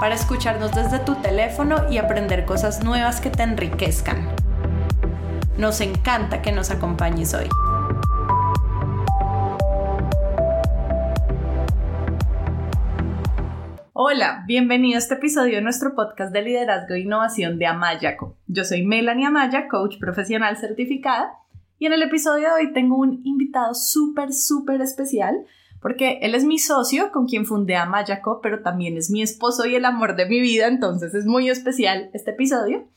para escucharnos desde tu teléfono y aprender cosas nuevas que te enriquezcan. Nos encanta que nos acompañes hoy. Hola, bienvenido a este episodio de nuestro podcast de liderazgo e innovación de Amayaco. Yo soy Melanie Amaya, coach profesional certificada, y en el episodio de hoy tengo un invitado súper, súper especial porque él es mi socio con quien fundé Amayaco, pero también es mi esposo y el amor de mi vida, entonces es muy especial este episodio.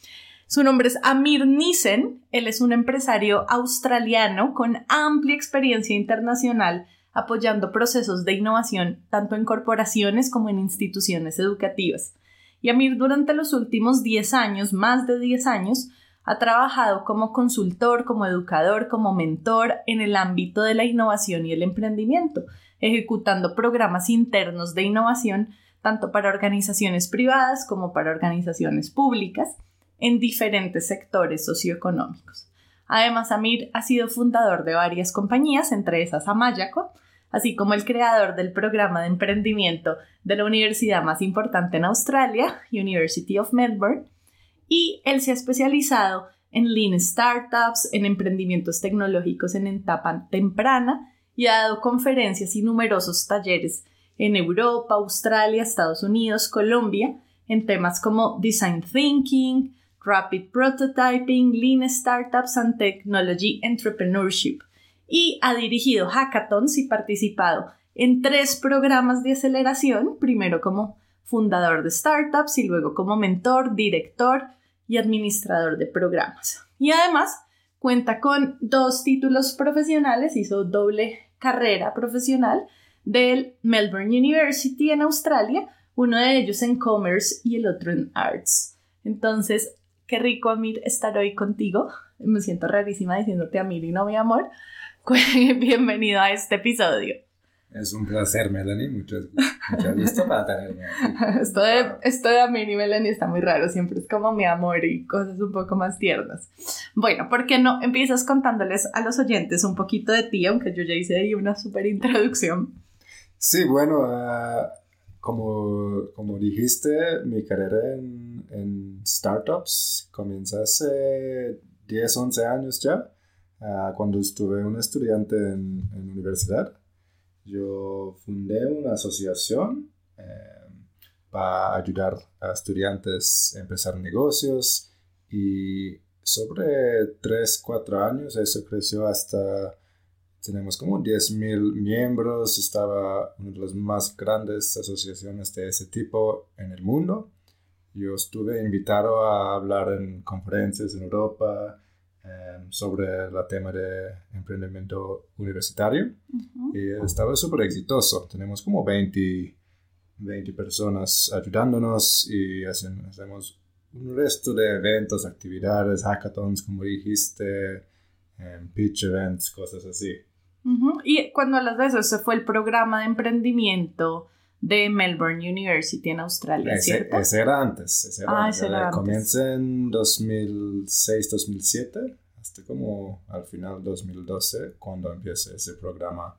Su nombre es Amir Nissen, él es un empresario australiano con amplia experiencia internacional apoyando procesos de innovación tanto en corporaciones como en instituciones educativas. Y Amir durante los últimos 10 años, más de 10 años, ha trabajado como consultor, como educador, como mentor en el ámbito de la innovación y el emprendimiento, ejecutando programas internos de innovación tanto para organizaciones privadas como para organizaciones públicas en diferentes sectores socioeconómicos. Además, Amir ha sido fundador de varias compañías, entre esas Amayaco, así como el creador del programa de emprendimiento de la universidad más importante en Australia, University of Melbourne, y él se ha especializado en Lean Startups, en emprendimientos tecnológicos en etapa temprana y ha dado conferencias y numerosos talleres en Europa, Australia, Estados Unidos, Colombia, en temas como Design Thinking, Rapid Prototyping, Lean Startups and Technology Entrepreneurship. Y ha dirigido hackathons y participado en tres programas de aceleración, primero como fundador de startups y luego como mentor, director y administrador de programas. Y además cuenta con dos títulos profesionales, hizo doble carrera profesional del Melbourne University en Australia, uno de ellos en Commerce y el otro en Arts. Entonces, qué rico, Amir, estar hoy contigo. Me siento rarísima diciéndote Amir y no mi amor. Bienvenido a este episodio. Es un placer, Melanie. Muchas, gracias para tenerme Esto de, esto de Melanie está muy raro. Siempre es como mi amor y cosas un poco más tiernas. Bueno, ¿por qué no empiezas contándoles a los oyentes un poquito de ti? Aunque yo ya hice ahí una súper introducción. Sí, bueno, ah, como, como dijiste, mi carrera en, en startups comienza hace 10, 11 años ya, uh, cuando estuve un estudiante en, en universidad yo fundé una asociación eh, para ayudar a estudiantes a empezar negocios y sobre 3, 4 años eso creció hasta, tenemos como 10.000 miembros, estaba una de las más grandes asociaciones de ese tipo en el mundo. Yo estuve invitado a hablar en conferencias en Europa, Em, sobre el tema de emprendimiento universitario y estaba súper exitoso. Tenemos como 20, 20 personas ayudándonos y hacemos un resto de eventos, actividades, hackathons, como dijiste, em, pitch events, cosas así. Y cuando hablas de eso, ese fue el programa de emprendimiento de Melbourne University en Australia, ese, ¿cierto? Ese era antes. Ese era, ah, ese era antes. Comienza en 2006-2007, hasta como al final 2012, cuando empieza ese programa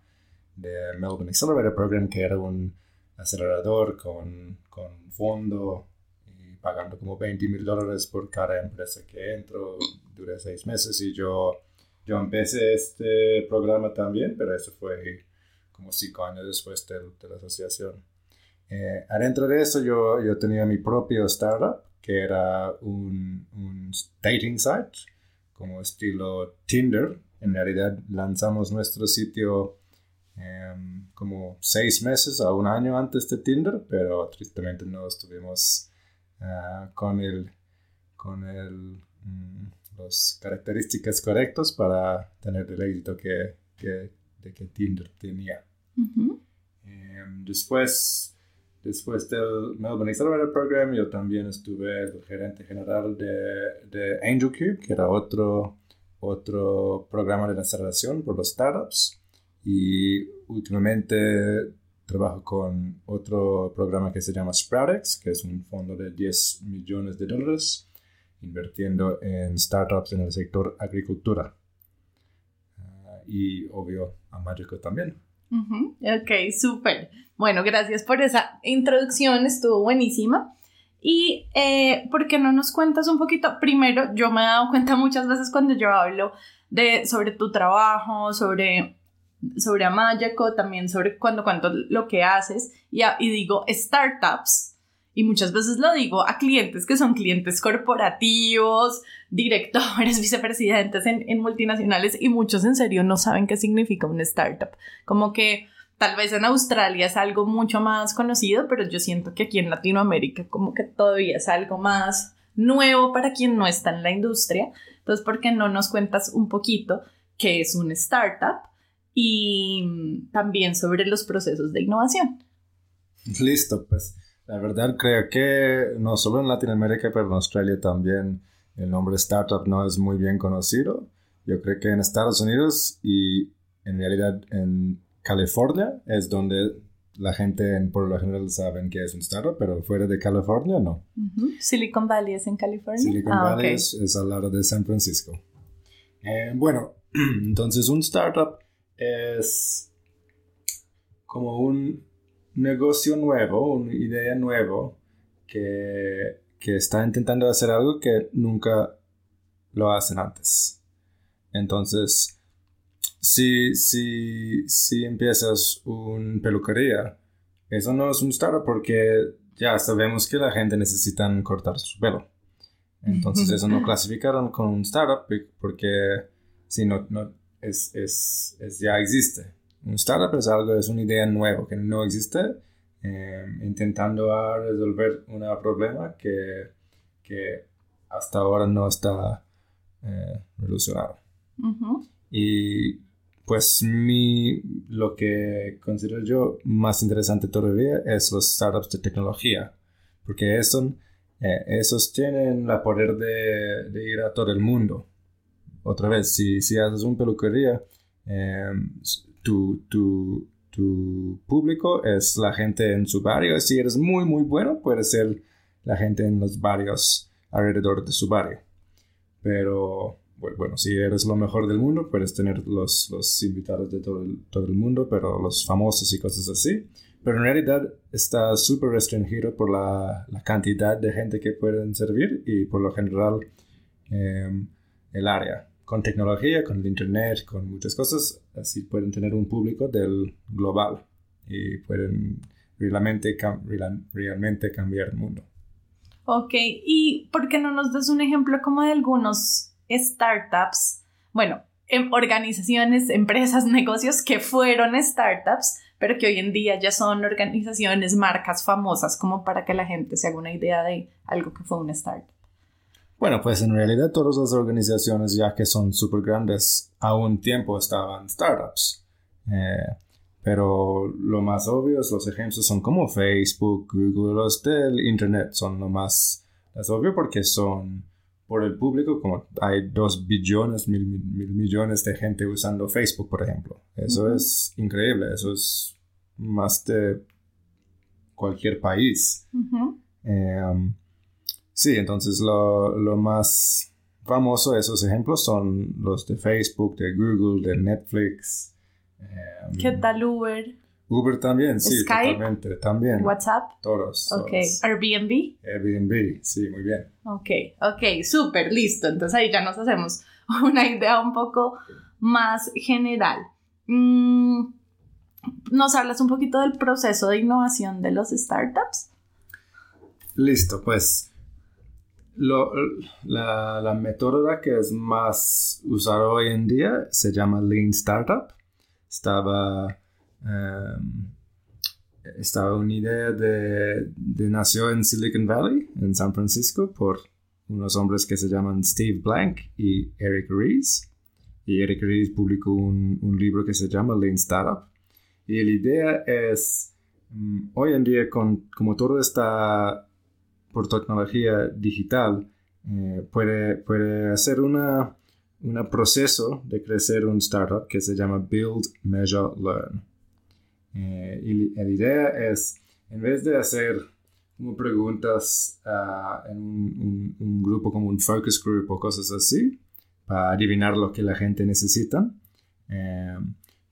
de Melbourne Accelerator Program, que era un acelerador con, con fondo y pagando como 20 mil dólares por cada empresa que entro. Duré seis meses y yo, yo empecé este programa también, pero eso fue como cinco años después de, de la asociación. Eh, adentro de eso yo, yo tenía mi propio startup, que era un, un dating site, como estilo Tinder. En realidad lanzamos nuestro sitio em, como seis meses a un año antes de Tinder, pero tristemente no estuvimos uh, con el con el, mm, las características correctas para tener el éxito que, que, de que Tinder tenía. Uh -huh. eh, después después del Melbourne Accelerator Program, yo también estuve el gerente general de, de Angel Cube, que era otro, otro programa de aceleración por los startups. Y últimamente trabajo con otro programa que se llama Sproutex, que es un fondo de 10 millones de dólares invirtiendo en startups en el sector agricultura. Ah, y obvio a Mágico también. Ok, súper. Bueno, gracias por esa introducción, estuvo buenísima. Y eh, ¿por qué no nos cuentas un poquito? Primero, yo me he dado cuenta muchas veces cuando yo hablo de, sobre tu trabajo, sobre, sobre Amayaco, también sobre cuando cuento lo que haces y digo startups, y muchas veces lo digo a clientes que son clientes corporativos, directores, vicepresidentes en, multinacionales y muchos en serio no saben qué significa un startup. Como que tal vez en Australia es algo mucho más conocido, pero yo siento que aquí en Latinoamérica como que todavía es algo más nuevo para quien no está en la industria. Entonces, ¿por qué no nos cuentas un poquito qué es un startup y también sobre los procesos de innovación? Listo, pues. La verdad creo que no solo en Latinoamérica, pero en Australia también el nombre startup no es muy bien conocido. Yo creo que en Estados Unidos y en realidad en California es donde la gente en, por lo general saben que es un startup, pero fuera de California no. Silicon Valley es en California. Silicon ah, Valley es, al lado de San Francisco. Eh, bueno, entonces un startup es como un negocio nuevo, una idea nuevo que, que está intentando hacer algo que nunca lo hacen antes. Entonces, si, si, si empiezas una peluquería, eso no es un startup porque ya sabemos que la gente necesita cortar su pelo. Entonces eso no clasificaron con un startup porque si no, no es, es, es, ya existe. Un startup es algo, es una idea nueva que no existe, eh, intentando resolver un problema que, que, hasta ahora no está eh, revolucionado. Y pues mi, lo que considero yo más interesante todavía es los startups de tecnología, porque esos, eh, esos tienen el poder de, de, ir a todo el mundo. Otra vez, si, si haces una peluquería, tu, tu, tu público es la gente en su barrio. Si eres muy, muy bueno, puede ser la gente en los barrios alrededor de su barrio. Pero bueno, si eres lo mejor del mundo, puedes tener los, los invitados de todo el, todo el mundo, pero los famosos y cosas así. Pero en realidad está súper restringido por la, la, cantidad de gente que pueden servir y por lo general em, el área con tecnología, con el internet, con muchas cosas, así pueden tener un público del global y pueden realmente, realmente cambiar el mundo. Ok, ¿y por qué no nos das un ejemplo como de algunos startups? Bueno, em, organizaciones, empresas, negocios que fueron startups, pero que hoy en día ya son organizaciones, marcas famosas, como para que la gente se haga una idea de algo que fue una startup. Bueno, pues en realidad todas las organizaciones, ya que son súper grandes, a un tiempo estaban startups. Eh, pero lo más obvio, los ejemplos son como Facebook, Google, los del Internet son lo más, más obvio porque son por el público, como hay dos billones, mil, millones de gente usando Facebook, por ejemplo. Eso es increíble, eso es más de cualquier país. Sí, entonces lo, lo, más famoso de esos ejemplos son los de Facebook, de Google, de Netflix. Em, ¿Qué tal Uber? Uber también, sí, Skype, totalmente, también. WhatsApp. Todos. Ok. Airbnb. Airbnb, sí, muy bien. Ok, ok, súper, listo. Entonces ahí ya nos hacemos una idea un poco más general. Mm, ¿Nos hablas un poquito del proceso de innovación de los startups? Listo, pues lo, la, la método que es más usada hoy en día se llama Lean Startup. Estaba, um, estaba una idea de, de, nació en Silicon Valley, en San Francisco, por unos hombres que se llaman Steve Blank y Eric Ries. Y Eric Ries publicó un, un libro que se llama Lean Startup. Y la idea es mm, hoy en día, con, como todo está por tecnología digital, eh, puede, puede hacer una, un proceso de crecer un startup que se llama Build, Measure, Learn. Eh, y la idea es, en vez de hacer como preguntas ah, en un, grupo como un focus group o cosas así, para adivinar lo que la gente necesita, eh,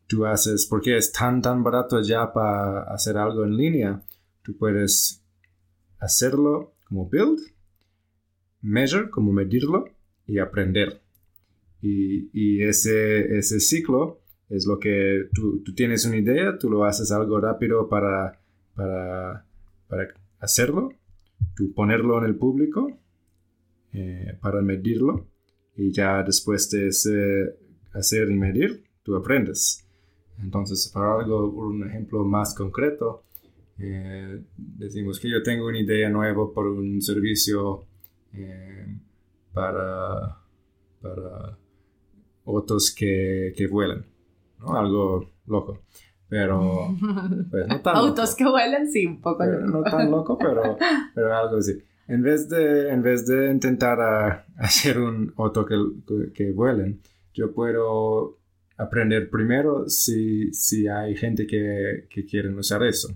tú haces, porque es tan, tan barato ya para hacer algo en línea, tú puedes hacerlo como build, measure, como medirlo, y aprender. Y, ese, ese ciclo es lo que tú, tienes una idea, tú lo haces algo rápido para, para, hacerlo, tú ponerlo en el público eh, para medirlo y ya después de hacer y medir, tú aprendes. Entonces, para algo, un ejemplo más concreto, eh, decimos que yo tengo una idea nueva por un servicio eh, para, para otros que, que vuelan, ¿no? Algo loco. Pero, pues, no tan Autos que vuelan, sí, un poco. no tan loco, pero, pero algo así. En vez de, en vez de intentar hacer un auto que, que, vuelen, yo puedo aprender primero si, si hay gente que, que quiere usar eso.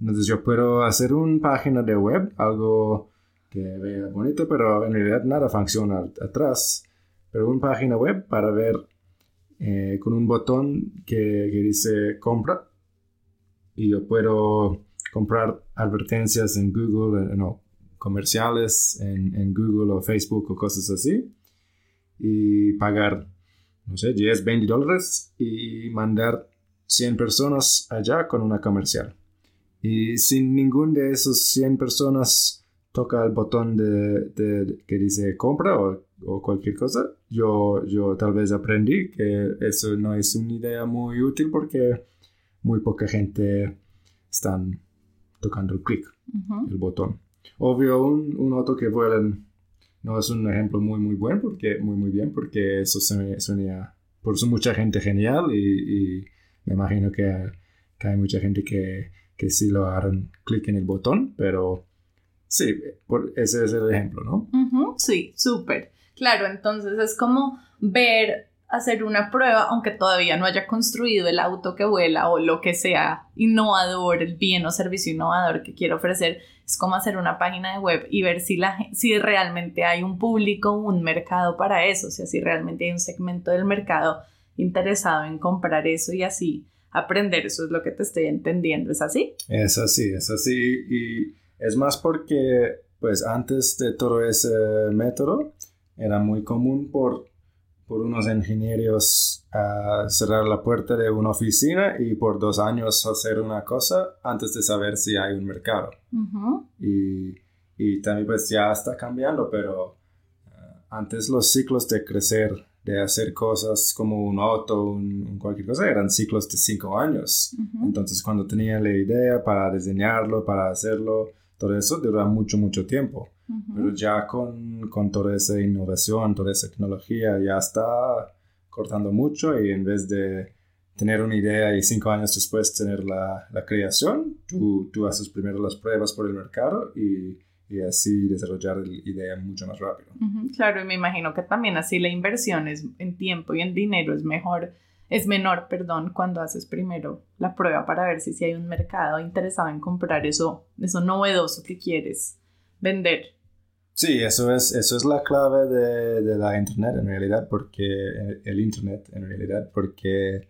Entonces yo puedo hacer una página de web, algo que vea bonito, pero en realidad nada funciona atrás. Pero una página web para ver eh, con un botón que, dice compra. Y yo puedo comprar advertencias en Google, eh, no, comerciales en, en, Google o Facebook o cosas así. Y pagar, no sé, 10, 20 dólares y mandar 100 personas allá con una comercial. Y si ningún de esos 100 personas toca el botón de, que dice compra o, cualquier cosa, yo, yo tal vez aprendí que eso no es una idea muy útil porque muy poca gente están tocando el clic, el botón. Obvio, un, un auto que vuelan no es un ejemplo muy, muy bueno, porque, muy, muy bien, porque eso suena por eso mucha gente genial y, y me imagino que, que hay mucha gente que que sí lo hagan clic en el botón, pero sí, ese es el ejemplo, ¿no? sí, súper. Claro, entonces es como ver, hacer una prueba, aunque todavía no haya construido el auto que vuela o lo que sea innovador, el bien o servicio innovador que quiero ofrecer, es como hacer una página de web y ver si, la, si realmente hay un público, un mercado para eso, o sea, si realmente hay un segmento del mercado interesado en comprar eso y así aprender, eso es lo que te estoy entendiendo, ¿es así? Es así, es así y es más porque pues antes de todo ese método era muy común por, por unos ingenieros a cerrar la puerta de una oficina y por dos años hacer una cosa antes de saber si hay un mercado. y, y, también pues ya está cambiando, pero eh, antes los ciclos de crecer de hacer cosas como un auto, un, cualquier cosa, eran ciclos de cinco años. Entonces, cuando tenía la idea para diseñarlo, para hacerlo, todo eso dura mucho, mucho tiempo. Pero ya con, con, toda esa innovación, toda esa tecnología, ya está cortando mucho y en vez de tener una idea y cinco años después tener la, la creación, tú, tú haces primero las pruebas por el mercado y y así desarrollar la idea mucho más rápido. claro, y me imagino que también así la inversión es en tiempo y en dinero es mejor, es menor, perdón, cuando haces primero la prueba para ver si, si hay un mercado interesado en comprar eso, eso novedoso que quieres vender. Sí, eso es, eso es la clave de, de la Internet en realidad, porque el Internet en realidad, porque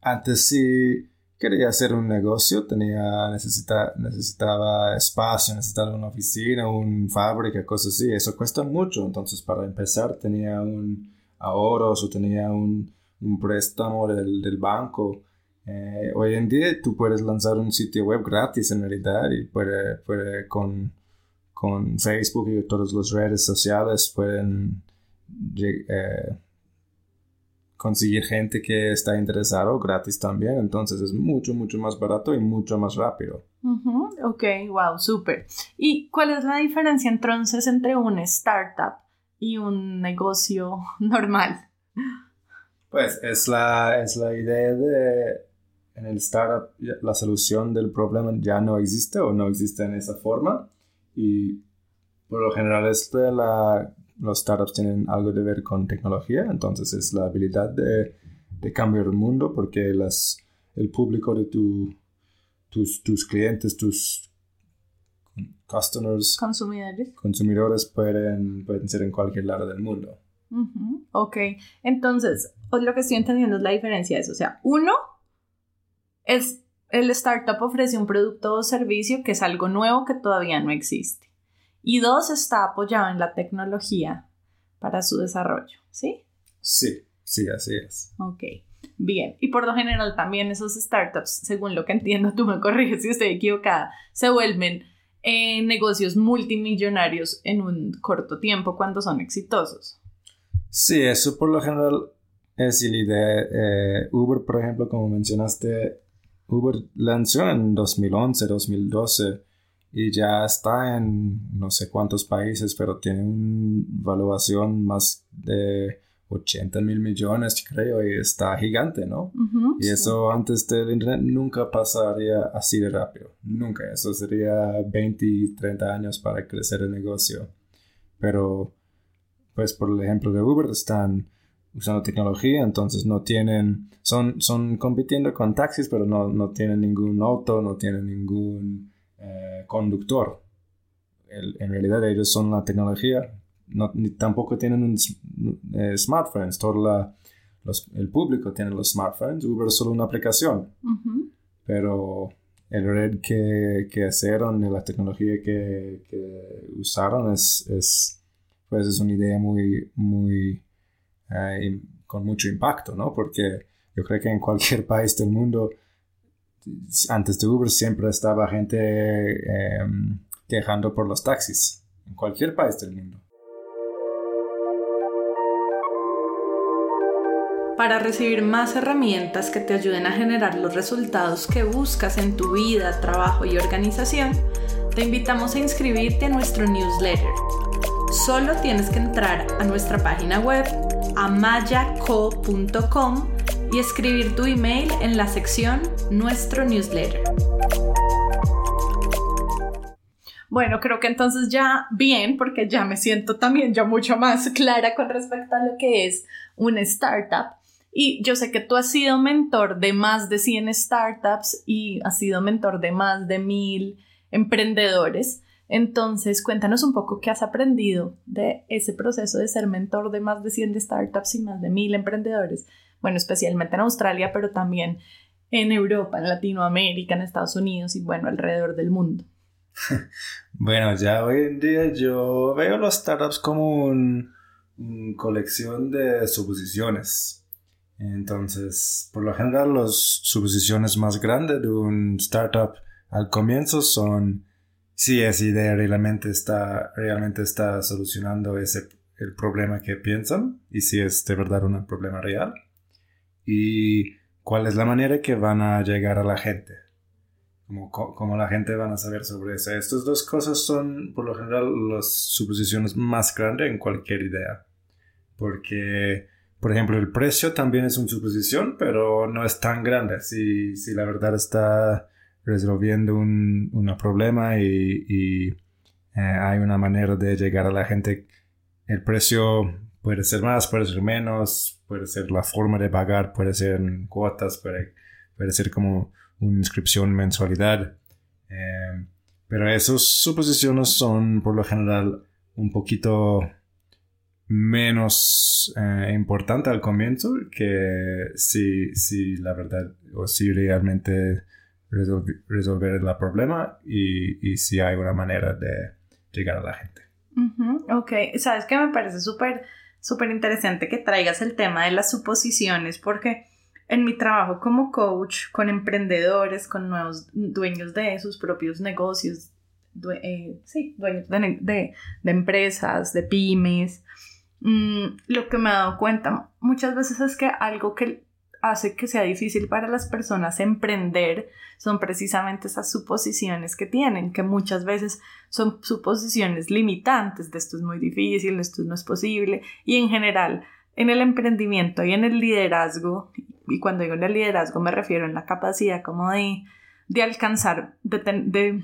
antes sí quería hacer un negocio, tenía, necesita, necesitaba espacio, necesitaba una oficina, una fábrica, cosas así. Eso cuesta mucho. Entonces, para empezar, tenía un ahorro o tenía un, un préstamo del, del banco. Eh, hoy en día tú puedes lanzar un sitio web gratis en realidad y puede, puede con, con Facebook y todas las redes sociales pueden eh, conseguir gente que está interesado gratis también. Entonces es mucho, mucho más barato y mucho más rápido. Ok, wow, súper. ¿Y cuál es la diferencia entonces entre una startup y un negocio normal? Pues es la, es la idea de en el startup la solución del problema ya no existe o no existe en esa forma y por lo general este, la, los startups tienen algo de ver con tecnología, entonces es la habilidad de, de cambiar el mundo porque las, el público de tu, tus, tus clientes, tus customers, consumidores, consumidores pueden, pueden ser en cualquier lado del mundo. Ok, entonces lo que estoy entendiendo es la diferencia eso. O sea, uno es el startup ofrece un producto o servicio que es algo nuevo que todavía no existe. Y dos, está apoyado en la tecnología para su desarrollo, ¿sí? Sí, sí, así es. Ok, bien. Y por lo general también esos startups, según lo que entiendo, tú me corriges si estoy equivocada, se vuelven eh, negocios multimillonarios en un corto tiempo cuando son exitosos. Sí, eso por lo general es la idea. Eh, Uber, por ejemplo, como mencionaste, Uber lanzó en 2011, 2012 y ya está en no sé cuántos países, pero tiene una valuación más de 80 mil millones, creo, y está gigante, ¿no? y eso antes del Internet nunca pasaría así de rápido, nunca. Eso sería 20, 30 años para crecer el negocio. Pero, pues por el ejemplo de Uber, están usando tecnología, entonces no tienen, son, son compitiendo con taxis, pero no, no tienen ningún auto, no tienen ningún eh, conductor. en realidad ellos son la tecnología, no, ni tampoco tienen un, eh, smartphones, todo la, el público tiene los smartphones, Uber es solo una aplicación, pero el red que, que hicieron y la tecnología que, que usaron es, es, pues es una idea muy, muy eh, con mucho impacto, ¿no? Porque yo creo que en cualquier país del mundo, antes de Uber siempre estaba gente em, quejando por los taxis, en cualquier país del mundo. Para recibir más herramientas que te ayuden a generar los resultados que buscas en tu vida, trabajo y organización, te invitamos a inscribirte a nuestro newsletter. Solo tienes que entrar a nuestra página web amayaco.com y escribir tu email en la sección Nuestro newsletter. Bueno, creo que entonces ya bien, porque ya me siento también ya mucho más clara con respecto a lo que es una startup. Y yo sé que tú has sido mentor de más de 100 startups y has sido mentor de más de mil emprendedores. Entonces, cuéntanos un poco qué has aprendido de ese proceso de ser mentor de más de 100 startups y más de mil emprendedores. Bueno, especialmente en Australia, pero también en Europa, en Latinoamérica, en Estados Unidos y bueno, alrededor del mundo. bueno, ya hoy en día yo veo los startups como una colección de suposiciones. Entonces, por lo general, las suposiciones más grandes de un startup al comienzo son si esa idea realmente está, realmente está solucionando ese, el problema que piensan y si es de verdad un problema real y cuál es la manera que van a llegar a la gente. Como, como la gente van a saber sobre eso. Estas dos cosas son, por lo general, las suposiciones más grandes en cualquier idea. Porque, por ejemplo, el precio también es una suposición, pero no es tan grande. Si, si la verdad está resolviendo un, problema y, eh, hay una manera de llegar a la gente. El precio puede ser más, puede ser menos, puede ser la forma de pagar, puede ser en cuotas, puede, puede ser como una inscripción mensualidad. Eh, pero esas suposiciones son por lo general un poquito menos eh, importante al comienzo que si, si la verdad o si realmente resolver, el problema y, si hay una manera de llegar a la gente. Ok, sabes que me parece súper, súper interesante que traigas el tema de las suposiciones porque en mi trabajo como coach con emprendedores, con nuevos dueños de sus propios negocios, eh, sí, dueños de, empresas, de pymes, mm, lo que me he dado cuenta muchas veces es que algo que hace que sea difícil para las personas emprender son precisamente esas suposiciones que tienen, que muchas veces son suposiciones limitantes de esto es muy difícil, esto no es posible. Y en general en el emprendimiento y en el liderazgo, y cuando digo en el liderazgo me refiero en la capacidad como de, de alcanzar, de, de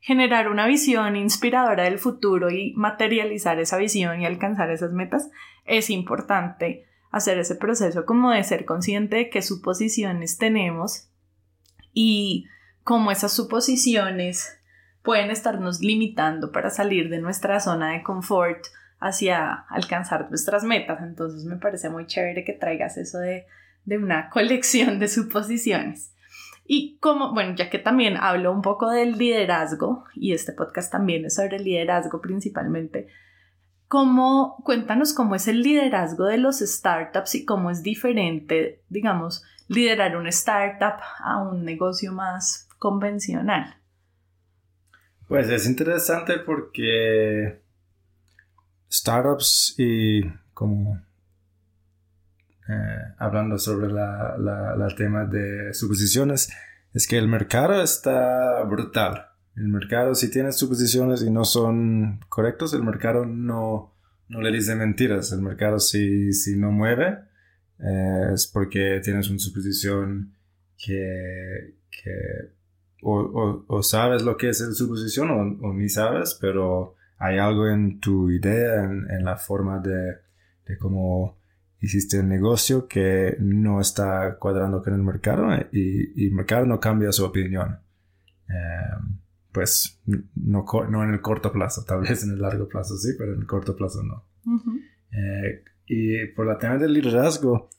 generar una visión inspiradora del futuro y materializar esa visión y alcanzar esas metas, es importante hacer ese proceso como de ser consciente de qué suposiciones tenemos y cómo esas suposiciones pueden estarnos limitando para salir de nuestra zona de confort hacia alcanzar nuestras metas. Entonces me parece muy chévere que traigas eso de, de una colección de suposiciones. Y como, bueno, ya que también hablo un poco del liderazgo, y este podcast también es sobre liderazgo principalmente, ¿cómo, cuéntanos cómo es el liderazgo de los startups y cómo es diferente, digamos, liderar una startup a un negocio más convencional? Pues es interesante porque startups y como eh, hablando sobre la, la, tema de suposiciones, es que el mercado está brutal. El mercado, si tienes suposiciones y no son correctos, el mercado no, no le dice mentiras. El mercado si, si no mueve, eh, es porque tienes una suposición que, que o, o, sabes lo que es la suposición o, ni sabes, pero hay algo en tu idea, en, en la forma de, de cómo hiciste el negocio que no está cuadrando con el mercado y, y el mercado no cambia su opinión. Em, pues no, no, en el corto plazo, tal vez en el largo plazo sí, pero en el corto plazo no. Eh, y por la tema del liderazgo,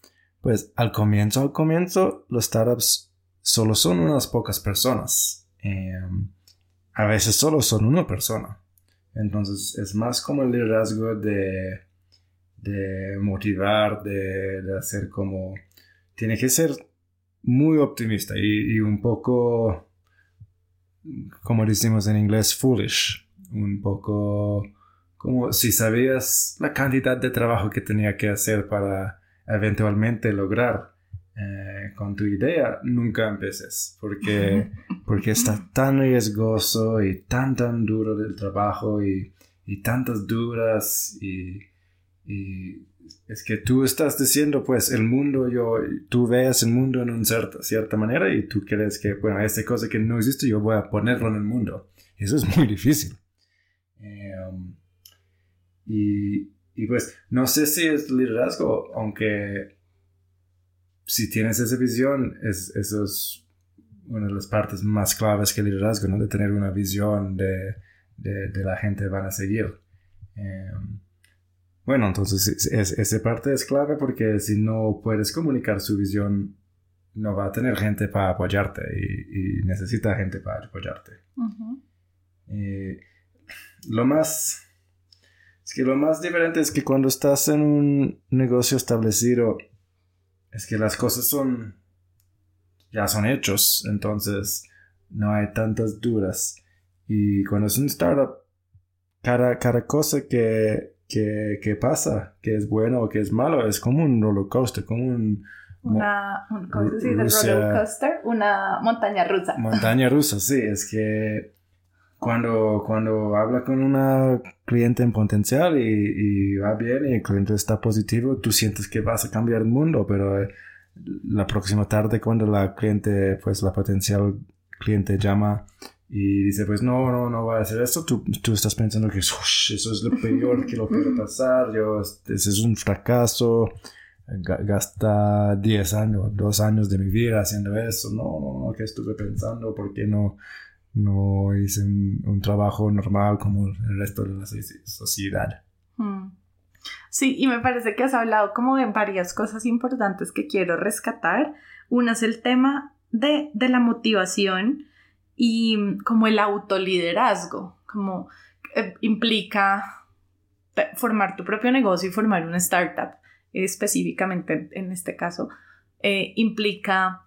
pues al comienzo, al comienzo, los startups solo son unas pocas personas. Em, a veces solo son una persona. Entonces es más como el liderazgo de de motivar, de, hacer como... Tiene que ser muy optimista y, un poco, como decimos en inglés, foolish. Un poco como si sabías la cantidad de trabajo que tenía que hacer para eventualmente lograr eh, con tu idea, nunca empeces, porque, porque está tan riesgoso y tan, tan duro del trabajo y, y tantas duras y, y es que tú estás diciendo, pues, el mundo, yo, tú ves el mundo en una cierta, cierta manera y tú crees que, bueno, esta cosa que no existe, yo voy a ponerlo en el mundo. Eso es muy difícil. Em, y, y, pues, no sé si es liderazgo, aunque si tienes esa visión, es, eso es una de las partes más claves que el liderazgo, ¿no? De tener una visión de, de, la gente van a seguir. Um, bueno, entonces esa parte es clave porque si no puedes comunicar su visión, no va a tener gente para apoyarte y, necesita gente para apoyarte. Eh, lo más... Es que lo más diferente es que cuando estás en un negocio establecido, es que las cosas son... ya son hechos, entonces no hay tantas dudas. Y cuando es un startup, cada, cada cosa que que, pasa, que es bueno o que es malo, es como un roller coaster, como un... Una, ¿cómo se dice? roller coaster, una montaña rusa. Montaña rusa, sí, es que cuando, cuando habla con una cliente en potencial y, y, va bien y el cliente está positivo, tú sientes que vas a cambiar el mundo, pero eh, la próxima tarde cuando la cliente, pues la potencial cliente llama y dice, pues no, no, no va a hacer esto, tú, tú estás pensando que eso es lo peor que lo puede pasar, yo, ese es un fracaso, gasta 10 años, 2 años de mi vida haciendo eso, no, no, no, ¿qué estuve pensando? ¿Por qué no, no hice un, trabajo normal como el resto de la sociedad? Hmm. Sí, y me parece que has hablado como de varias cosas importantes que quiero rescatar. Una es el tema de, de la motivación y como el autoliderazgo, como eh, implica formar tu propio negocio y formar una startup, específicamente en este caso, eh, implica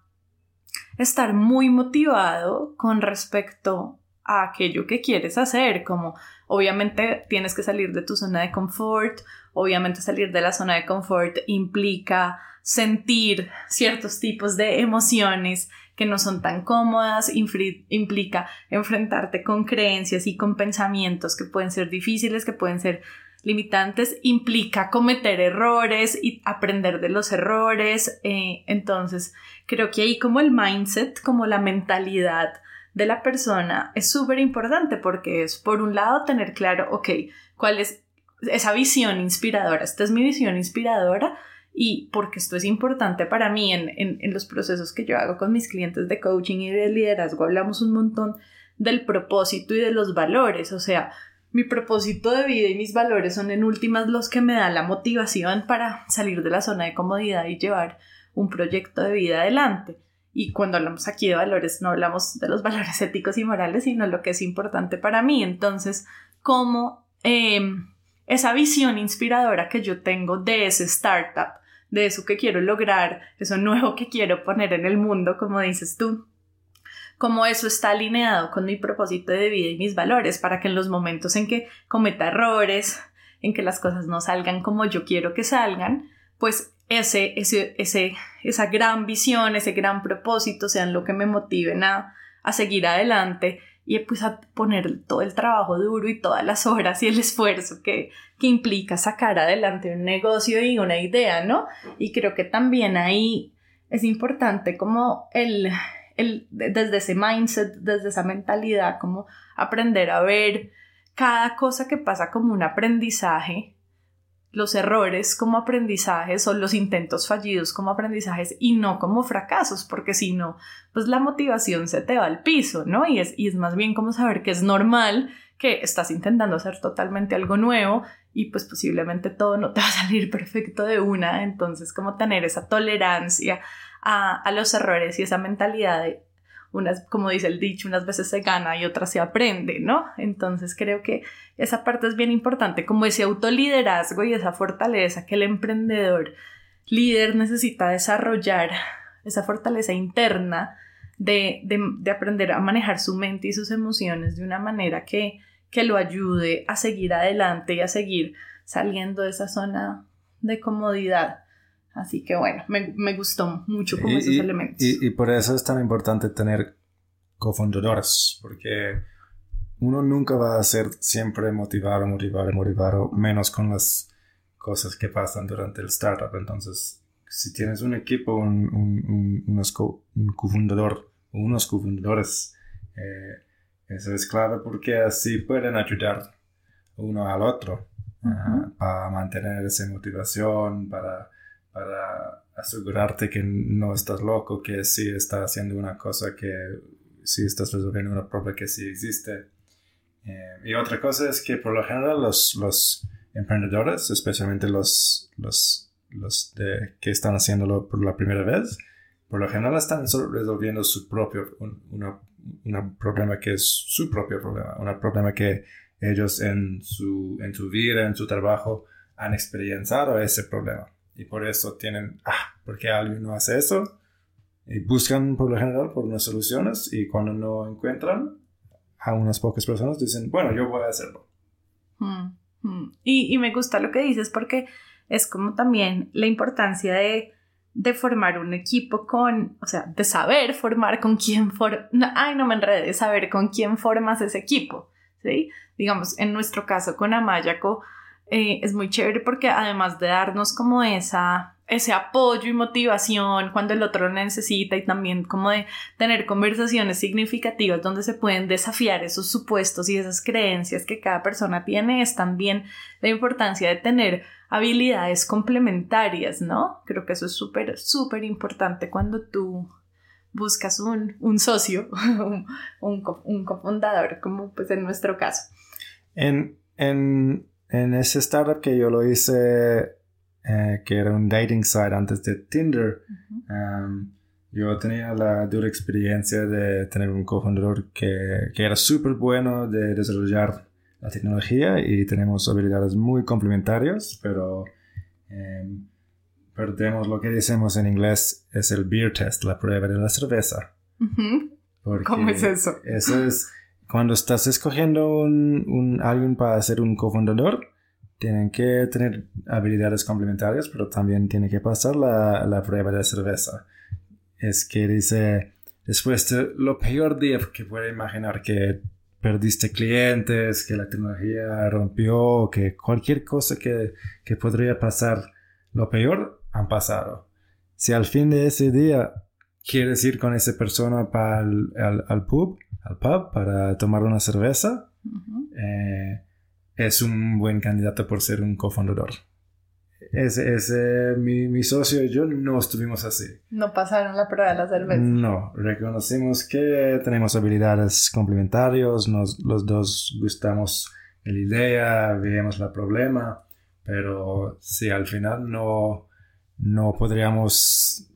estar muy motivado con respecto a aquello que quieres hacer, como obviamente tienes que salir de tu zona de confort, obviamente salir de la zona de confort implica sentir ciertos tipos de emociones que no son tan cómodas, implica enfrentarte con creencias y con pensamientos que pueden ser difíciles, que pueden ser limitantes implica cometer errores y aprender de los errores. Eh, entonces, creo que ahí como el mindset, como la mentalidad de la persona es súper importante porque es, por un lado, tener claro, ok, cuál es esa visión inspiradora. Esta es mi visión inspiradora y porque esto es importante para mí en, en los procesos que yo hago con mis clientes de coaching y de liderazgo. Hablamos un montón del propósito y de los valores, o sea, mi propósito de vida y mis valores son en últimas los que me dan la motivación para salir de la zona de comodidad y llevar un proyecto de vida adelante. Y cuando hablamos aquí de valores, no hablamos de los valores éticos y morales, sino lo que es importante para mí. Entonces, cómo em, esa visión inspiradora que yo tengo de ese startup, de eso que quiero lograr, eso nuevo que quiero poner en el mundo, como dices tú, cómo eso está alineado con mi propósito de vida y mis valores para que en los momentos en que cometa errores, en que las cosas no salgan como yo quiero que salgan, pues ese, ese, ese, esa gran visión, ese gran propósito sean lo que me motiven a, a seguir adelante y pues a poner todo el trabajo duro y todas las horas y el esfuerzo que, que implica sacar adelante un negocio y una idea, ¿no? Y creo que también ahí es importante como el, desde ese mindset, desde esa mentalidad, como aprender a ver cada cosa que pasa como un aprendizaje, los errores como aprendizajes o los intentos fallidos como aprendizajes y no como fracasos, porque si no, pues la motivación se te va al piso, ¿no? Y es, y es más bien como saber que es normal que estás intentando hacer totalmente algo nuevo y pues posiblemente todo no te va a salir perfecto de una, entonces como tener esa tolerancia a, los errores y esa mentalidad de unas, como dice el dicho, unas veces se gana y otras se aprende, ¿no? Entonces creo que esa parte es bien importante, como ese autoliderazgo y esa fortaleza que el emprendedor líder necesita desarrollar, esa fortaleza interna de, de, aprender a manejar su mente y sus emociones de una manera que, que lo ayude a seguir adelante y a seguir saliendo de esa zona de comodidad. Así que bueno, me, me gustó mucho como esos elementos. Y, y, por eso es tan importante tener cofundadores, porque uno nunca va a ser siempre motivado, motivado, motivado, menos con las cosas que pasan durante el startup. Entonces, si tienes un equipo, un, un, unos un cofundador, unos cofundadores, eh, eso es clave porque así pueden ayudar uno al otro para mantener esa motivación, para para asegurarte que no estás loco, que sí estás haciendo una cosa que sí estás resolviendo una problema que sí existe. Eh, y otra cosa es que por lo general los, los emprendedores, especialmente los, los, los de, que están haciéndolo por la primera vez, por lo general están resolviendo su propio, un problema que es su propio problema, un problema que ellos en su, en su vida, en su trabajo, han experienciado ese problema y por eso tienen, ah, ¿por qué alguien no hace eso? Y buscan por lo general por unas soluciones y cuando no encuentran, a unas pocas personas dicen, bueno, yo voy a hacerlo. Mm, mm. Y, y, me gusta lo que dices porque es como también la importancia de, de formar un equipo con, o sea, de saber formar con quién, for ay, no me enredé, saber con quién formas ese equipo, ¿sí? Digamos, en nuestro caso con Amayaco, eh, es muy chévere porque además de darnos como esa, ese apoyo y motivación cuando el otro lo necesita y también como de tener conversaciones significativas donde se pueden desafiar esos supuestos y esas creencias que cada persona tiene, es también la importancia de tener habilidades complementarias, ¿no? Creo que eso es súper, súper importante cuando tú buscas un, un socio, un, un, un, cofundador, como pues en nuestro caso. En, en en ese startup que yo lo hice, eh, que era un dating site antes de Tinder, um, yo tenía la dura experiencia de tener un cofundador que, que era súper bueno de desarrollar la tecnología y tenemos habilidades muy complementarias, pero em, perdemos lo que decimos en inglés es el beer test, la prueba de la cerveza. ¿Cómo es eso? Eso es cuando estás escogiendo un, un, alguien para ser un cofundador, tienen que tener habilidades complementarias, pero también tiene que pasar la, la prueba de cerveza. Es que dice, después de lo peor día que puede imaginar, que perdiste clientes, que la tecnología rompió, que cualquier cosa que, que podría pasar, lo peor, han pasado. Si al fin de ese día quieres ir con esa persona para al, al, pub, al pub para tomar una cerveza, eh, es un buen candidato por ser un cofundador. Ese, ese, mi, mi, socio y yo no estuvimos así. No pasaron la prueba de la cerveza. No, reconocimos que tenemos habilidades complementarias, nos, los dos gustamos la idea, veíamos el problema, pero si al final no, no podríamos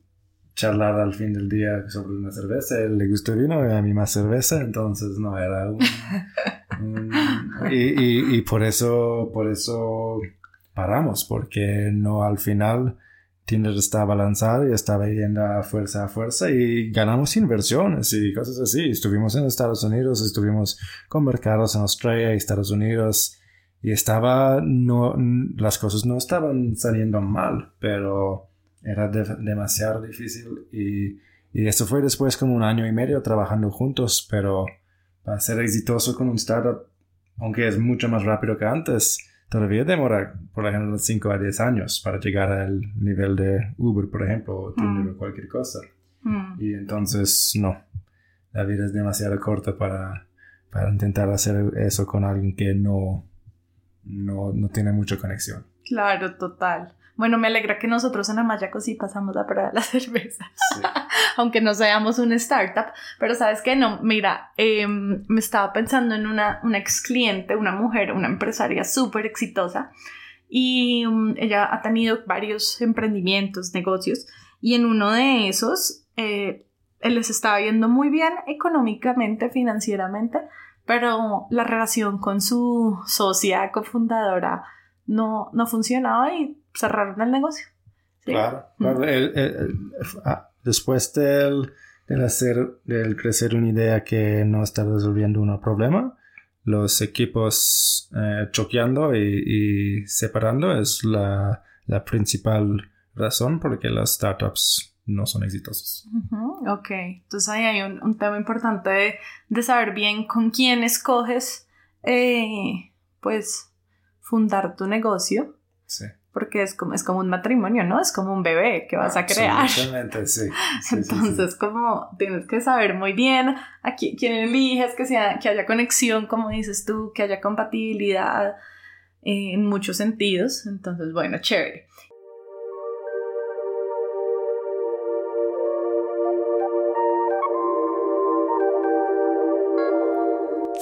charlar al fin del día sobre una cerveza. él le gustó el vino y a mí más cerveza, entonces no era un... y, y, por eso, por eso paramos, porque no al final Tinder estaba lanzado y estaba yendo a fuerza a fuerza y ganamos inversiones y cosas así. Estuvimos en Estados Unidos, estuvimos con mercados en Australia y Estados Unidos y estaba, no, las cosas no estaban saliendo mal, pero era demasiado difícil y, y eso fue después como un año y medio trabajando juntos, pero para ser exitoso con un startup, aunque es mucho más rápido que antes, todavía demora, por ejemplo, 5 a 10 años para llegar al nivel de Uber, por ejemplo, o Tinder mm. o cualquier cosa. Mm. Y entonces, no, la vida es demasiado corta para, para intentar hacer eso con alguien que no, no, no tiene mucha conexión. Claro, total. Bueno, me alegra que nosotros en Amayaco sí pasamos la prueba de la cerveza, aunque no seamos una startup, pero sabes que no, mira, em, me estaba pensando en una, una ex cliente, una mujer, una empresaria súper exitosa, y um, ella ha tenido varios emprendimientos, negocios, y en uno de esos eh, él les estaba yendo muy bien económicamente, financieramente, pero la relación con su socia cofundadora no, no funcionaba y cerraron el negocio. Claro, ah, después del, hacer, del crecer una idea que no está resolviendo un problema, los equipos eh, choqueando y, separando es la, principal razón por que las startups no son exitosos. Ok, entonces ahí hay un, tema importante de, saber bien con quién escoges, eh, pues, fundar tu negocio. Sí porque es como, es como un matrimonio, ¿no? Es como un bebé que vas a crear. Absolutamente, sí. Entonces, como tienes que saber muy bien a quién, eliges, que, sea, que haya conexión, como dices tú, que haya compatibilidad eh, en muchos sentidos. Entonces, bueno, chévere.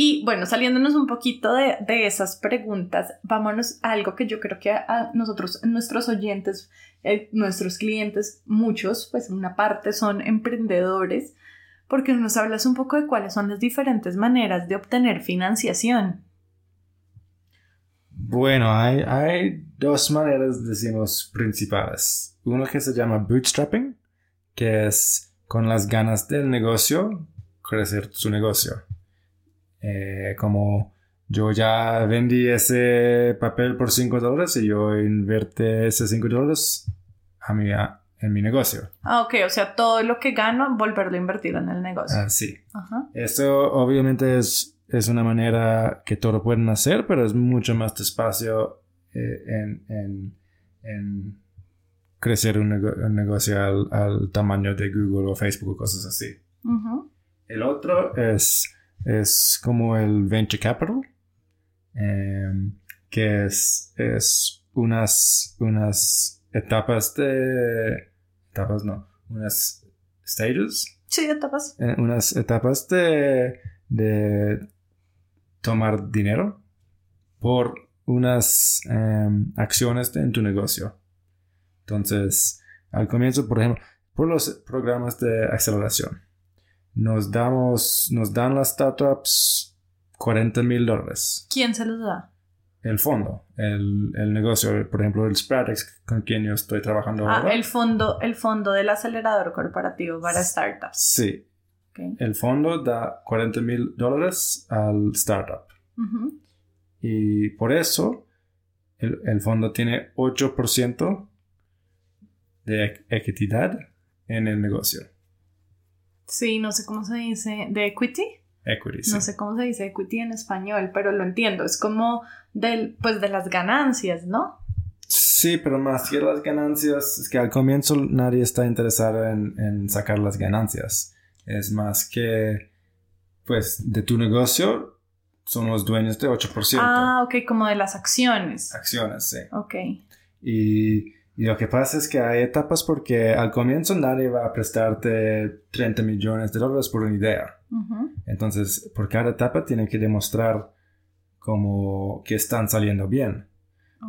Y bueno, saliéndonos un poquito de, esas preguntas, vámonos a algo que yo creo que a nosotros, nuestros oyentes, eh, nuestros clientes, muchos, pues una parte son emprendedores, porque nos hablas un poco de cuáles son las diferentes maneras de obtener financiación. Bueno, hay, hay dos maneras, decimos, principales. Uno que se llama bootstrapping, que es con las ganas del negocio, crecer su negocio. Eh, como yo ya vendí ese papel por 5 dólares y yo invertí ese 5 dólares a mi, en mi negocio. Ah, ok, o sea, todo lo que gano, volverlo a invertir en el negocio. Ah, sí. Esto obviamente es, es una manera que todos pueden hacer, pero es mucho más despacio eh, en, en, en, crecer un, negocio al, al, tamaño de Google o Facebook o cosas así. El otro es es como el venture capital, em, que es, es unas, unas etapas de... etapas no, unas stages. Sí, etapas. Eh, unas etapas de, de tomar dinero por unas em, acciones en tu negocio. Entonces, al comienzo, por ejemplo, por los programas de aceleración nos damos, nos dan las startups 40 mil dólares. ¿Quién se los da? el fondo, el, el, negocio, por ejemplo, el Spratex con quien yo estoy trabajando ah, ahora. El fondo, el fondo del acelerador corporativo para startups. Sí. El fondo da 40 mil dólares al startup. Y por eso el, el fondo tiene 8% de equidad en el negocio. Sí, no sé cómo se dice, de equity. Equity, No sé cómo se dice equity en español, pero lo entiendo. Es como del, pues de las ganancias, ¿no? Sí, pero más que las ganancias, es que al comienzo nadie está interesado en, en sacar las ganancias. Es más que, pues, de tu negocio son los dueños de 8%. Ah, ok, como de las acciones. Acciones, sí. Ok. Y y lo que pasa es que hay etapas porque al comienzo nadie va a prestarte 30 millones de dólares por una idea. Entonces, por cada etapa tiene que demostrar como que están saliendo bien.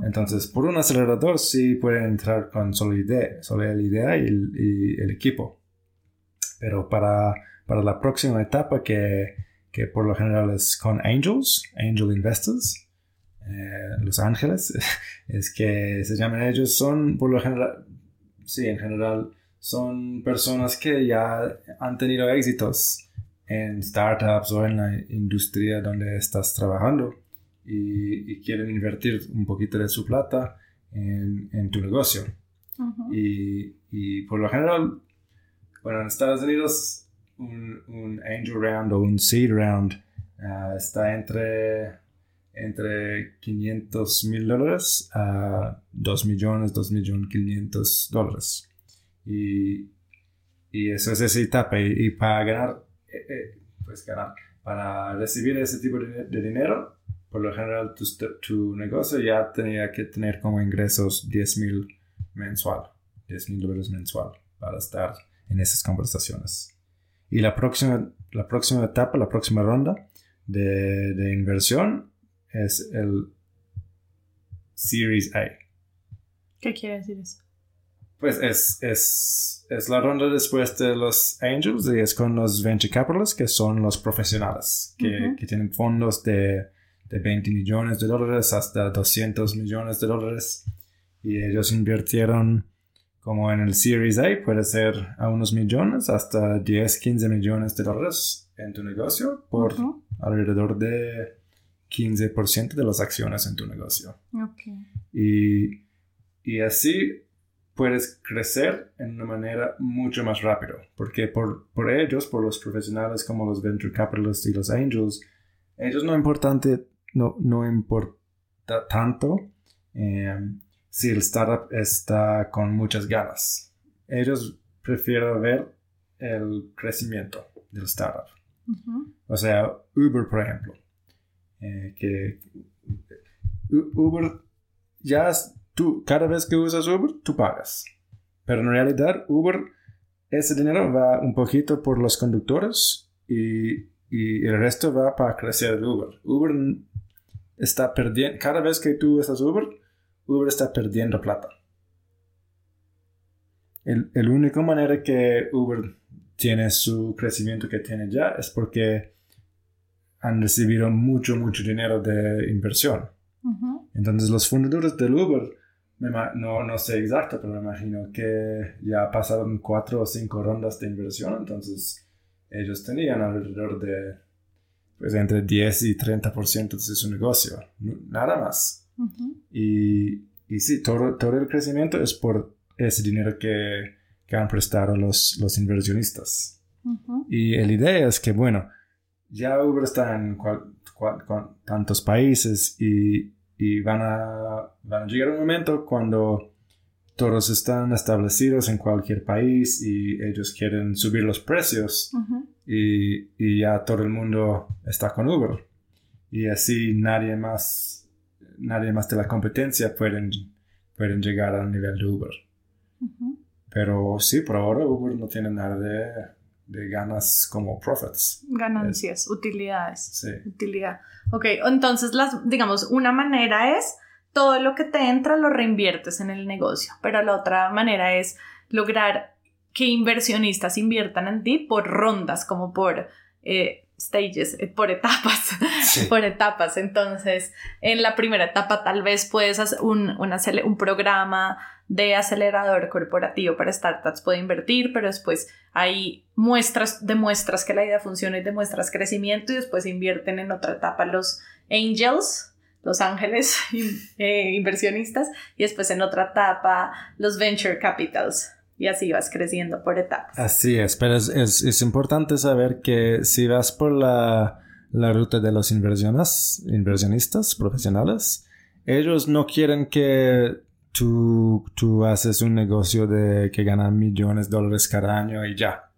Entonces, por un acelerador sí pueden entrar con solo, idea, solo la idea y el, equipo. Pero para, para, la próxima etapa, que, que por lo general es con angels, angel investors, eh, Los Ángeles, es que se llaman ellos, son por lo general, sí, en general, son personas que ya han tenido éxitos en startups o en la industria donde estás trabajando y, quieren invertir un poquito de su plata en, en tu negocio. y, y, por lo general, bueno, en Estados Unidos un, un angel round o un seed round ah, está entre entre 500 mil dólares a 2 millones, 2 millones 500 dólares. Y, y, eso es esa etapa. Y, para ganar, eh, eh, pues ganar, para recibir ese tipo de, dinero, por lo general tu, tu, negocio ya tenía que tener como ingresos 10 mil mensual, 10 mil dólares mensual para estar en esas conversaciones. Y la próxima, la próxima etapa, la próxima ronda de, de inversión es el Series A. ¿Qué quiere decir eso? Pues es, es, es, la ronda después de los Angels y es con los Venture Capitalists, que son los profesionales, que, que tienen fondos de, de, 20 millones de dólares hasta 200 millones de dólares. Y ellos invirtieron como en el Series A, puede ser a unos millones hasta 10, 15 millones de dólares en tu negocio por alrededor de 15% de las acciones en tu negocio. Y, y, así puedes crecer en una manera mucho más rápido, porque por, por, ellos, por los profesionales como los venture capitalists y los angels, ellos no, importante, no, no importa tanto em, si el startup está con muchas ganas. Ellos prefieren ver el crecimiento del startup. O sea, Uber, por ejemplo eh, que Uber ya tú cada vez que usas Uber tú pagas. Pero en realidad Uber ese dinero va un poquito por los conductores y, y el resto va para crecer Uber. Uber está perdiendo cada vez que tú usas Uber Uber está perdiendo plata. El, el único manera que Uber tiene su crecimiento que tiene ya es porque han recibido mucho, mucho dinero de inversión. Entonces los fundadores del Uber, no, no sé exacto, pero me imagino que ya pasaron cuatro o cinco rondas de inversión, entonces ellos tenían alrededor de pues entre 10 y 30% de su negocio, nada más. y, y, sí, todo, todo, el crecimiento es por ese dinero que, que han prestado los, los inversionistas. Y la idea es que, bueno, ya Uber está en tantos países y, y van, a, van, a, llegar un momento cuando todos están establecidos en cualquier país y ellos quieren subir los precios y, y, ya todo el mundo está con Uber. Y así nadie más nadie más de la competencia pueden, pueden llegar al nivel de Uber. Pero sí por ahora Uber no tiene nada de de ganas como profits. Ganancias, utilidades. Sí. Utilidad. Ok, entonces, las, digamos, una manera es todo lo que te entra lo reinviertes en el negocio, pero la otra manera es lograr que inversionistas inviertan en ti por rondas, como por, eh, stages, eh, por etapas, por etapas. Entonces, en la primera etapa tal vez puedes hacer un, un programa de acelerador corporativo para startups puede invertir, pero después hay muestras, demuestras que la idea funciona y demuestras crecimiento y después invierten en otra etapa los angels, los ángeles eh, inversionistas y después en otra etapa los venture capitals y así vas creciendo por etapas. Así es, pero es, es, importante saber que si vas por la, la ruta de los inversiones, inversionistas profesionales, ellos no quieren que tú, tú haces un negocio de que gana millones de dólares cada año y ya.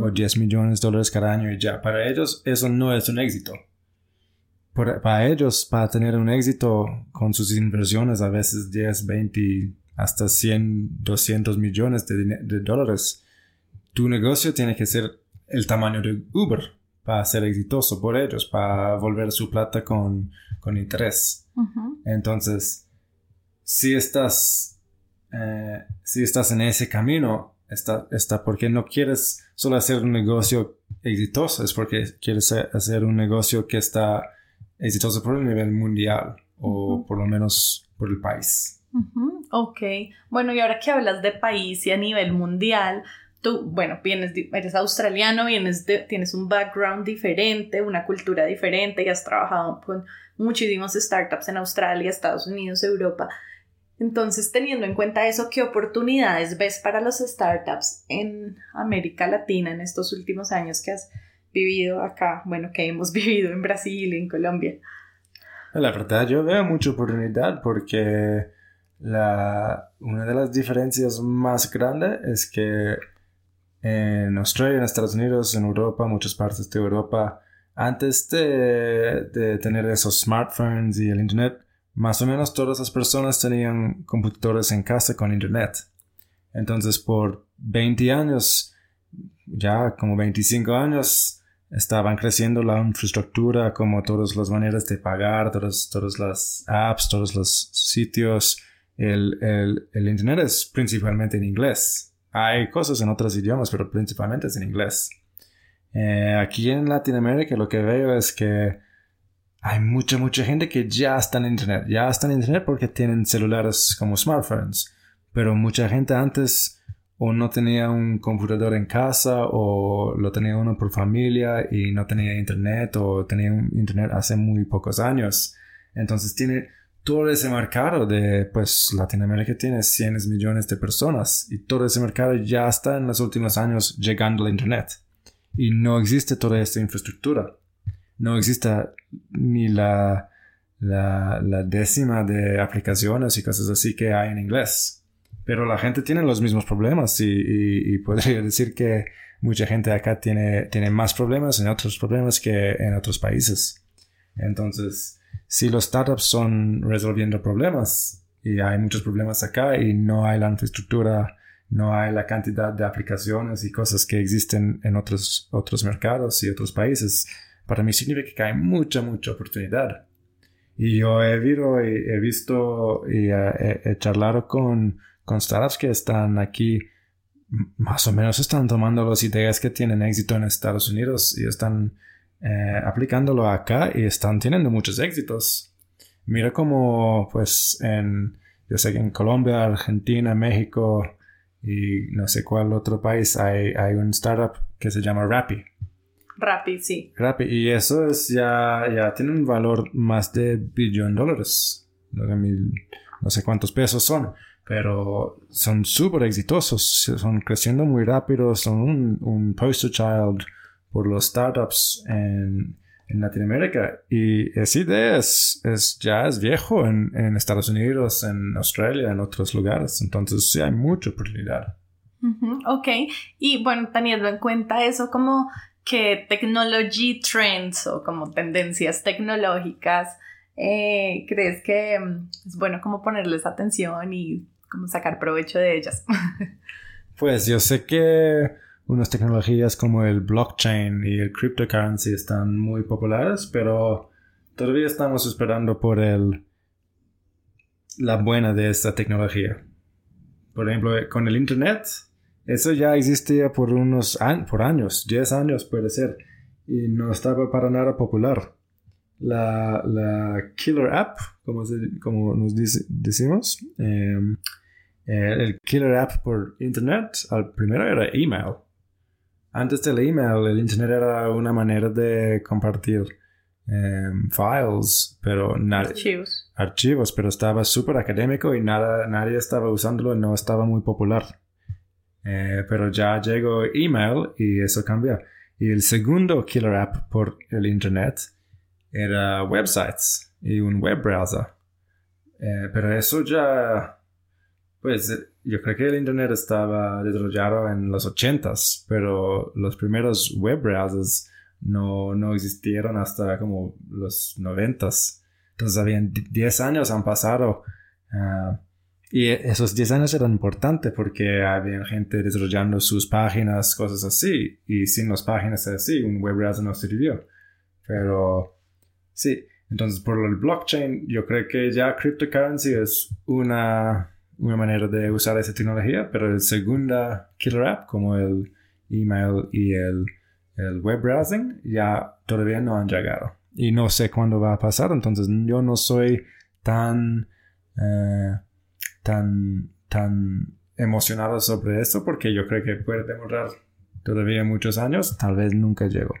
O 10 millones de dólares cada año y ya. Para ellos eso no es un éxito. para ellos, para tener un éxito con sus inversiones, a veces 10, 20, hasta 100, 200 millones de, de dólares, tu negocio tiene que ser el tamaño de Uber para ser exitoso por ellos, para volver su plata con, con interés. Entonces, si estás, eh, si estás en ese camino, está, está porque no quieres solo hacer un negocio exitoso, es porque quieres hacer un negocio que está exitoso por el nivel mundial o por lo menos por el país. Ok, bueno, y ahora que hablas de país y a nivel mundial, tú, bueno, vienes, eres australiano, vienes tienes un background diferente, una cultura diferente y has trabajado con muchísimos startups en Australia, Estados Unidos, Europa. Entonces, teniendo en cuenta eso, ¿qué oportunidades ves para los startups en América Latina en estos últimos años que has vivido acá? Bueno, que hemos vivido en Brasil y en Colombia. La verdad, yo veo mucha oportunidad porque la, una de las diferencias más grandes es que en Australia, en Estados Unidos, en Europa, muchas partes de Europa, antes de, de tener esos smartphones y el Internet, más o menos todas las personas tenían computadores en casa con internet. Entonces por 20 años, ya como 25 años, estaban creciendo la infraestructura, como todas las maneras de pagar, todas, todas las apps, todos los sitios. El, el, internet es principalmente en inglés. Hay cosas en otros idiomas, pero principalmente es en inglés. Eh, aquí en Latinoamérica lo que veo es que hay mucha, mucha gente que ya está en Internet. Ya está en Internet porque tienen celulares como smartphones. Pero mucha gente antes o no tenía un computador en casa o lo tenía uno por familia y no tenía Internet o tenía Internet hace muy pocos años. Entonces tiene todo ese mercado de, pues Latinoamérica tiene 100 millones de personas y todo ese mercado ya está en los últimos años llegando al Internet. Y no existe toda esta infraestructura no exista ni la, la, décima de aplicaciones y cosas así que hay en inglés. Pero la gente tiene los mismos problemas y, podría decir que mucha gente acá tiene, tiene más problemas en otros problemas que en otros países. Entonces, si los startups son resolviendo problemas y hay muchos problemas acá y no hay la infraestructura, no hay la cantidad de aplicaciones y cosas que existen en otros, otros mercados y otros países, para mí significa que hay mucha, mucha oportunidad. Y yo he visto, he visto y he, charlado con, con startups que están aquí, más o menos están tomando las ideas que tienen éxito en Estados Unidos y están eh, aplicándolo acá y están teniendo muchos éxitos. Mira como, pues, en, yo sé que en Colombia, Argentina, México y no sé cuál otro país hay, hay un startup que se llama Rappi Rappi, sí. Rappi, y eso es ya, ya tiene un valor más de billón de dólares. No sé cuántos pesos son, pero son súper exitosos, son creciendo muy rápido, son un, un poster child por los startups en, en Latinoamérica. Y esa idea es, es, ya es viejo en, en, Estados Unidos, en Australia, en otros lugares. Entonces sí hay mucha oportunidad. ok, y bueno, teniendo en cuenta eso, como ¿Qué technology trends o como tendencias tecnológicas eh, crees que mm, es bueno como ponerles atención y como sacar provecho de ellas? pues yo sé que unas tecnologías como el blockchain y el cryptocurrency están muy populares, pero todavía estamos esperando por el la buena de esta tecnología. Por ejemplo, con el internet eso ya existía por unos por años, 10 años puede ser. y no estaba para nada popular. La, la killer app, como, como nos decimos, em, el killer app por internet, al primero era email. Antes del email, el internet era una manera de compartir em, files, pero archivos. archivos, pero estaba súper académico y nada, nadie estaba usándolo no estaba muy popular. Eh, pero ya llegó email y eso cambió. Y el segundo killer app por el internet era websites y un web browser. Eh, pero eso ya, pues yo creo que el internet estaba desarrollado en los 80s, pero los primeros web browsers no, no existieron hasta como los 90s. Entonces habían 10 años han pasado. Ah, y esos 10 años eran importantes porque había gente desarrollando sus páginas, cosas así. Y sin las páginas así, un web browser no sirvió. Pero sí, entonces por el blockchain, yo creo que ya cryptocurrency es una, una manera de usar esa tecnología, pero el segunda killer app, como el email y el, el web browsing, ya todavía no han llegado. Y no sé cuándo va a pasar, entonces yo no soy tan... Eh, tan, tan emocionado sobre esto porque yo creo que puede demorar todavía muchos años, tal vez nunca llego.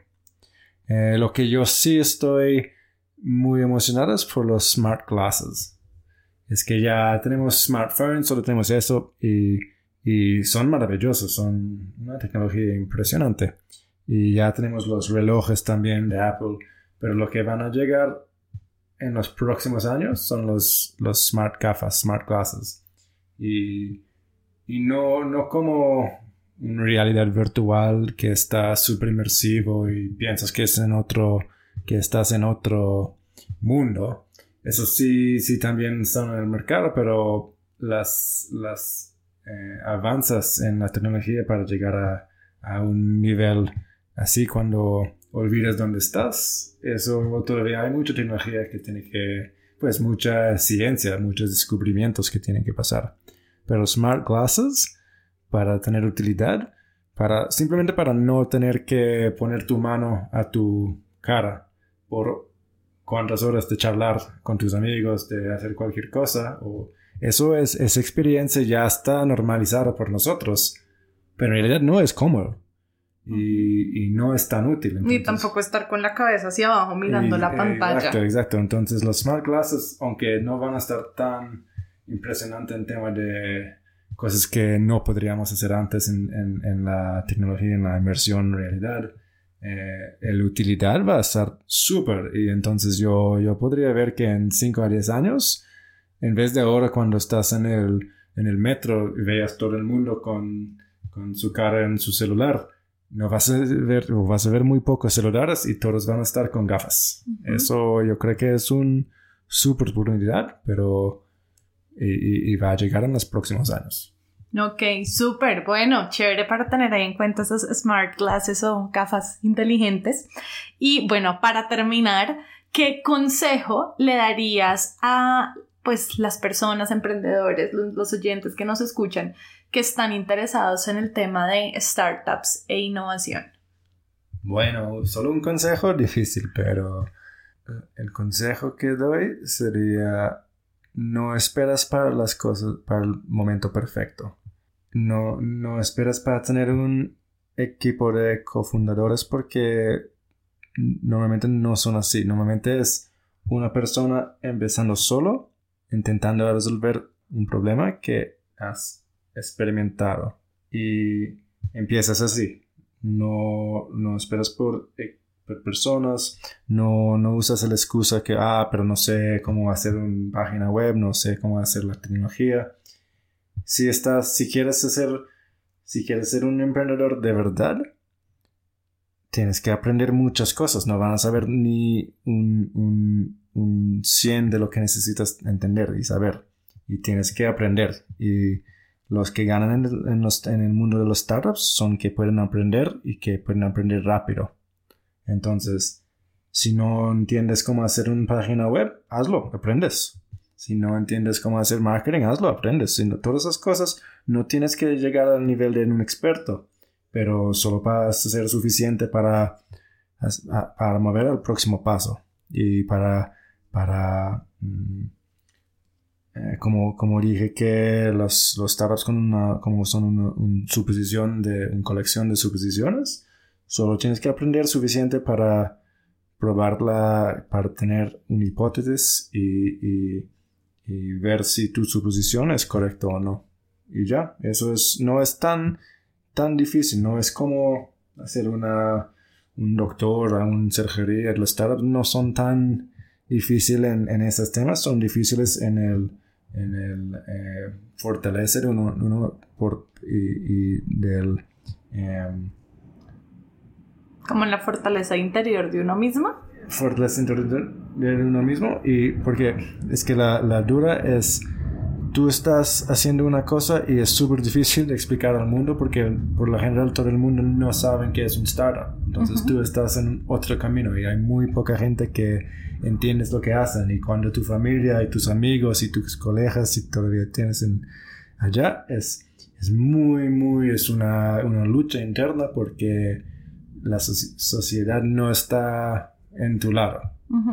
Eh, lo que yo sí estoy muy emocionado es por los smart glasses. Es que ya tenemos smartphones, solo tenemos eso y, y son maravillosos, son una tecnología impresionante. Y ya tenemos los relojes también de Apple, pero lo que van a llegar en los próximos años son los, los smart gafas, smart glasses. Y, y no, no como una realidad virtual que está súper inmersivo y piensas que, es en otro, que estás en otro mundo. Eso sí, sí también están en el mercado, pero las, las eh, avanzas en la tecnología para llegar a, a un nivel así cuando olvidas dónde estás. Eso todavía hay mucha tecnología que tiene que, pues mucha ciencia, muchos descubrimientos que tienen que pasar. Pero smart glasses, para tener utilidad, para, simplemente para no tener que poner tu mano a tu cara por cuántas horas de charlar con tus amigos, de hacer cualquier cosa, o eso es, esa experiencia ya está normalizada por nosotros, pero en realidad no es cómodo y, no es tan útil. Ni tampoco estar con la cabeza hacia abajo mirando la pantalla. Exacto, exacto. Entonces los smart glasses, aunque no van a estar tan impresionantes en tema de cosas que no podríamos hacer antes en, en, la tecnología, en la inmersión realidad, eh, la utilidad va a estar súper. Y entonces yo, yo podría ver que en 5 a 10 años, en vez de ahora cuando estás en el, en el metro y veas todo el mundo con, con su cara en su celular, no vas a ver, vas a ver muy pocos celulares y todos van a estar con gafas. Eso yo creo que es un super oportunidad, pero y, va a llegar en los próximos años. Ok, súper. Bueno, chévere para tener ahí en cuenta esas smart glasses o gafas inteligentes. Y bueno, para terminar, ¿qué consejo le darías a pues las personas, emprendedores, los oyentes que nos escuchan que están interesados en el tema de startups e innovación? Bueno, solo un consejo difícil, pero eh, el consejo que doy sería no esperas para las cosas, para el momento perfecto. No, no esperas para tener un equipo de cofundadores porque normalmente no son así. Normalmente es una persona empezando solo, intentando resolver un problema que has experimentado y empiezas así. No, no esperas por, personas, no, no usas la excusa que, ah, pero no sé cómo hacer una página web, no sé cómo hacer la tecnología. Si estás, si quieres hacer, si quieres ser un emprendedor de verdad, tienes que aprender muchas cosas, no van a saber ni un, un, un 100 de lo que necesitas entender y saber. Y tienes que aprender. Y los que ganan en, en, el mundo de los startups son que pueden aprender y que pueden aprender rápido. Entonces, si no entiendes cómo hacer una página web, hazlo, aprendes. Si no entiendes cómo hacer marketing, hazlo, aprendes. Si todas esas cosas no tienes que llegar al nivel de un experto, pero solo para ser suficiente para para mover al próximo paso y para, para mm, eh, como, como dije que los, los startups con una, como son una, suposición de una colección de suposiciones, solo tienes que aprender suficiente para probarla, para tener una hipótesis y, ver si tu suposición es correcta o no. Y ya, eso es, no es tan, tan difícil, no es como hacer una, un doctor, un surgería. Los startups no son tan difíciles en, en esos temas, son difíciles en el, en el eh, fortalecer uno, por, y, y del... Em, como en la fortaleza interior de uno mismo. Fortaleza interior de uno mismo y porque es que la, la dura es tú estás haciendo una cosa y es súper difícil de explicar al mundo porque por lo general todo el mundo no sabe qué es un startup. Entonces tú estás en otro camino y hay muy poca gente que entiendes lo que hacen y cuando tu familia y tus amigos y tus colegas si todavía tienes en allá es, es muy muy es una, una lucha interna porque la sociedad no está en tu lado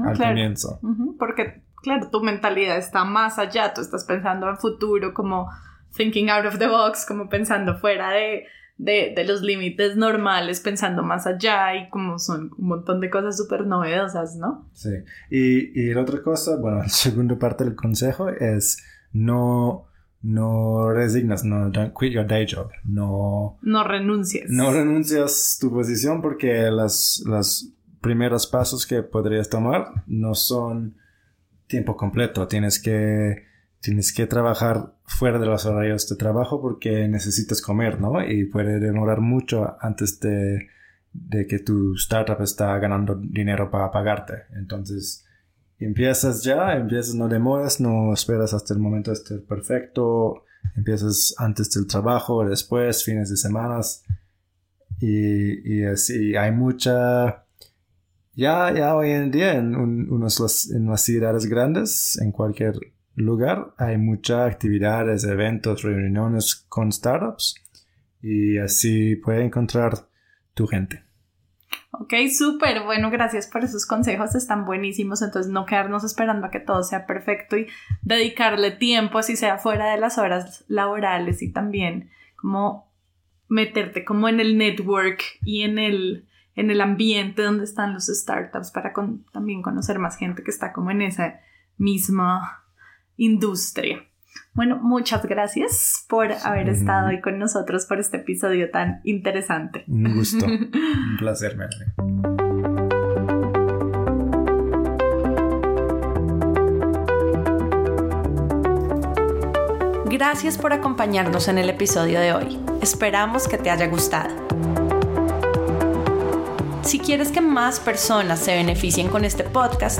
al comienzo. Porque claro, tu mentalidad está más allá, tú estás pensando en futuro, como thinking out of the box, como pensando fuera de, de, los límites normales, pensando más allá y como son un montón de cosas súper novedosas, ¿no? Sí, y, y la otra cosa, bueno, la segunda parte del consejo es no no resignas, no don't quit your day job, no no renuncias. No renuncias tu posición porque las los primeros pasos que podrías tomar no son tiempo completo, tienes que, tienes que trabajar fuera de los horarios de trabajo porque necesitas comer, ¿no? Y puede demorar mucho antes de, de que tu startup está ganando dinero para pagarte. Entonces, empiezas ya, empiezas, no demoras, no esperas hasta el momento de estar perfecto, empiezas antes del trabajo, después, fines de semanas. Y, así, hay mucha ya, ya hoy en día en, unos, en las ciudades grandes, en cualquier lugar, hay muchas actividades, eventos, reuniones con startups y así puedes encontrar tu gente. Ok, súper. Bueno, gracias por esos consejos, están buenísimos. Entonces, no quedarnos esperando a que todo sea perfecto y dedicarle tiempo, así sea fuera de las horas laborales y también como meterte como en el network y en el en el ambiente donde están los startups para también conocer más gente que está como en esa misma industria. Bueno, muchas gracias por haber estado hoy con nosotros por este episodio tan interesante. Un gusto, un placer, Melanie. Gracias por acompañarnos en el episodio de hoy. Esperamos que te haya gustado. Si quieres que más personas se beneficien con este podcast,